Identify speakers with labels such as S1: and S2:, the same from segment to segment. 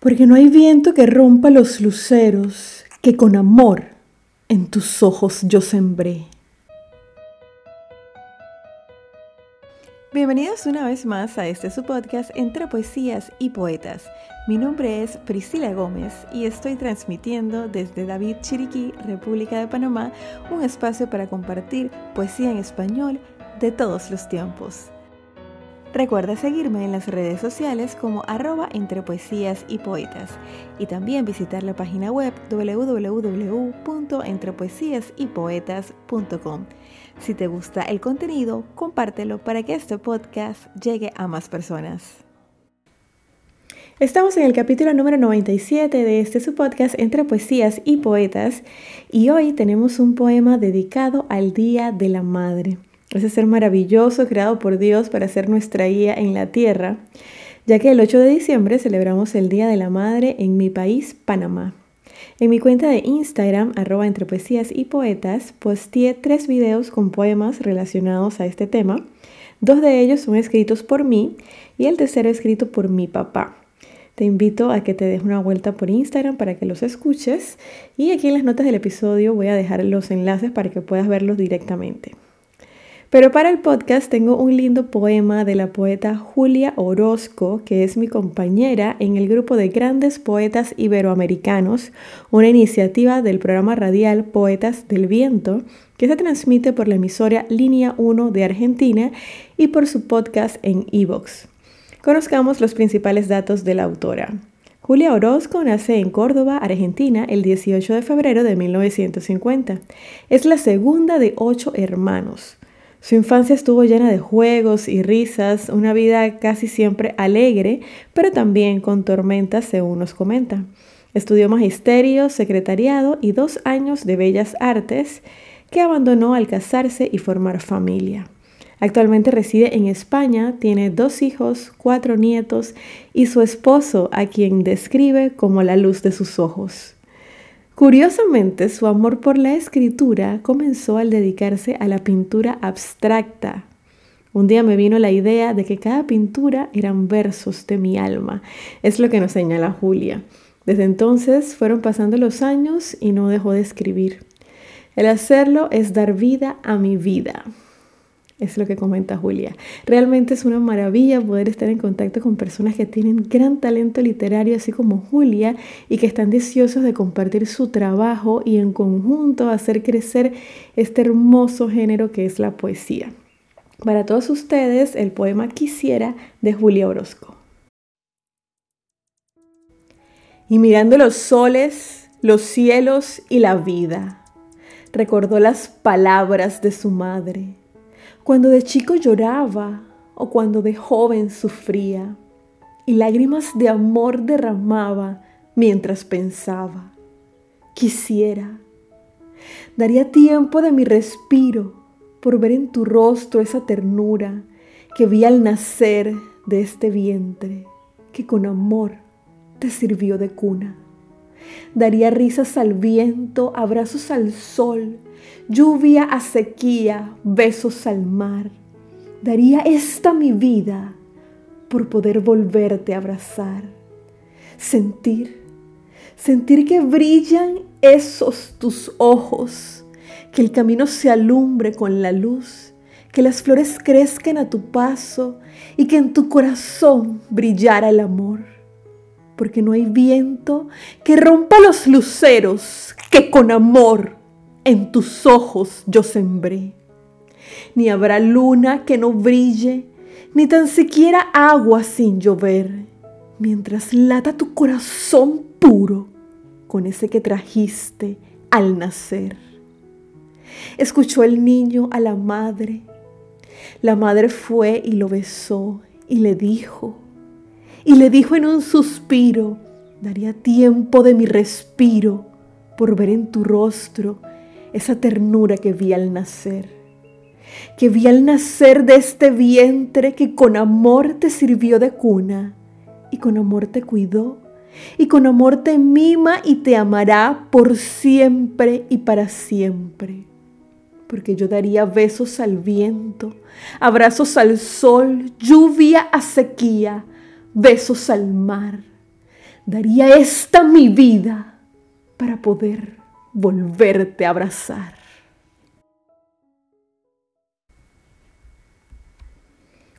S1: porque no hay viento que rompa los luceros que con amor en tus ojos yo sembré. Bienvenidos una vez más a este su podcast entre poesías y poetas. Mi nombre es Priscila Gómez y estoy transmitiendo desde David Chiriquí, República de Panamá, un espacio para compartir poesía en español de todos los tiempos. Recuerda seguirme en las redes sociales como arroba entre poesías y poetas y también visitar la página web www.entrepoesiasypoetas.com. Si te gusta el contenido, compártelo para que este podcast llegue a más personas. Estamos en el capítulo número 97 de este su podcast Entre Poesías y Poetas y hoy tenemos un poema dedicado al Día de la Madre ese ser maravilloso creado por Dios para ser nuestra guía en la tierra, ya que el 8 de diciembre celebramos el Día de la Madre en mi país, Panamá. En mi cuenta de Instagram, arroba entre poesías y poetas, posteé tres videos con poemas relacionados a este tema. Dos de ellos son escritos por mí y el tercero escrito por mi papá. Te invito a que te des una vuelta por Instagram para que los escuches y aquí en las notas del episodio voy a dejar los enlaces para que puedas verlos directamente. Pero para el podcast tengo un lindo poema de la poeta Julia Orozco, que es mi compañera en el grupo de grandes poetas iberoamericanos, una iniciativa del programa radial Poetas del Viento, que se transmite por la emisora Línea 1 de Argentina y por su podcast en Evox. Conozcamos los principales datos de la autora. Julia Orozco nace en Córdoba, Argentina, el 18 de febrero de 1950. Es la segunda de ocho hermanos. Su infancia estuvo llena de juegos y risas, una vida casi siempre alegre, pero también con tormentas, según nos comenta. Estudió magisterio, secretariado y dos años de bellas artes, que abandonó al casarse y formar familia. Actualmente reside en España, tiene dos hijos, cuatro nietos y su esposo, a quien describe como la luz de sus ojos. Curiosamente, su amor por la escritura comenzó al dedicarse a la pintura abstracta. Un día me vino la idea de que cada pintura eran versos de mi alma. Es lo que nos señala Julia. Desde entonces fueron pasando los años y no dejó de escribir. El hacerlo es dar vida a mi vida. Es lo que comenta Julia. Realmente es una maravilla poder estar en contacto con personas que tienen gran talento literario, así como Julia, y que están deseosos de compartir su trabajo y en conjunto hacer crecer este hermoso género que es la poesía. Para todos ustedes, el poema Quisiera de Julia Orozco. Y mirando los soles, los cielos y la vida, recordó las palabras de su madre cuando de chico lloraba o cuando de joven sufría y lágrimas de amor derramaba mientras pensaba. Quisiera, daría tiempo de mi respiro por ver en tu rostro esa ternura que vi al nacer de este vientre que con amor te sirvió de cuna. Daría risas al viento, abrazos al sol, lluvia a sequía, besos al mar. Daría esta mi vida por poder volverte a abrazar. Sentir, sentir que brillan esos tus ojos, que el camino se alumbre con la luz, que las flores crezcan a tu paso y que en tu corazón brillara el amor porque no hay viento que rompa los luceros que con amor en tus ojos yo sembré. Ni habrá luna que no brille, ni tan siquiera agua sin llover, mientras lata tu corazón puro con ese que trajiste al nacer. Escuchó el niño a la madre. La madre fue y lo besó y le dijo, y le dijo en un suspiro, daría tiempo de mi respiro por ver en tu rostro esa ternura que vi al nacer, que vi al nacer de este vientre que con amor te sirvió de cuna y con amor te cuidó y con amor te mima y te amará por siempre y para siempre. Porque yo daría besos al viento, abrazos al sol, lluvia a sequía, besos al mar. daría esta mi vida para poder volverte a abrazar.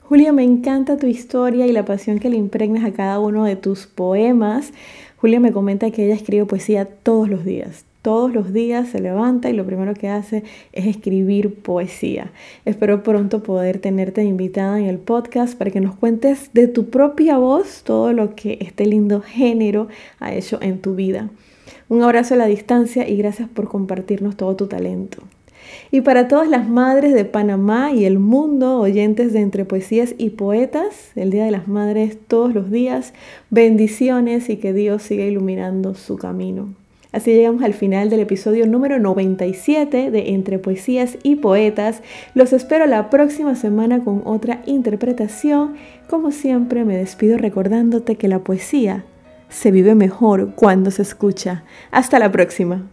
S1: Julia, me encanta tu historia y la pasión que le impregnas a cada uno de tus poemas. Julia me comenta que ella escribe poesía todos los días. Todos los días se levanta y lo primero que hace es escribir poesía. Espero pronto poder tenerte invitada en el podcast para que nos cuentes de tu propia voz todo lo que este lindo género ha hecho en tu vida. Un abrazo a la distancia y gracias por compartirnos todo tu talento. Y para todas las madres de Panamá y el mundo, oyentes de Entre Poesías y Poetas, el Día de las Madres todos los días, bendiciones y que Dios siga iluminando su camino. Así llegamos al final del episodio número 97 de Entre Poesías y Poetas. Los espero la próxima semana con otra interpretación. Como siempre me despido recordándote que la poesía se vive mejor cuando se escucha. Hasta la próxima.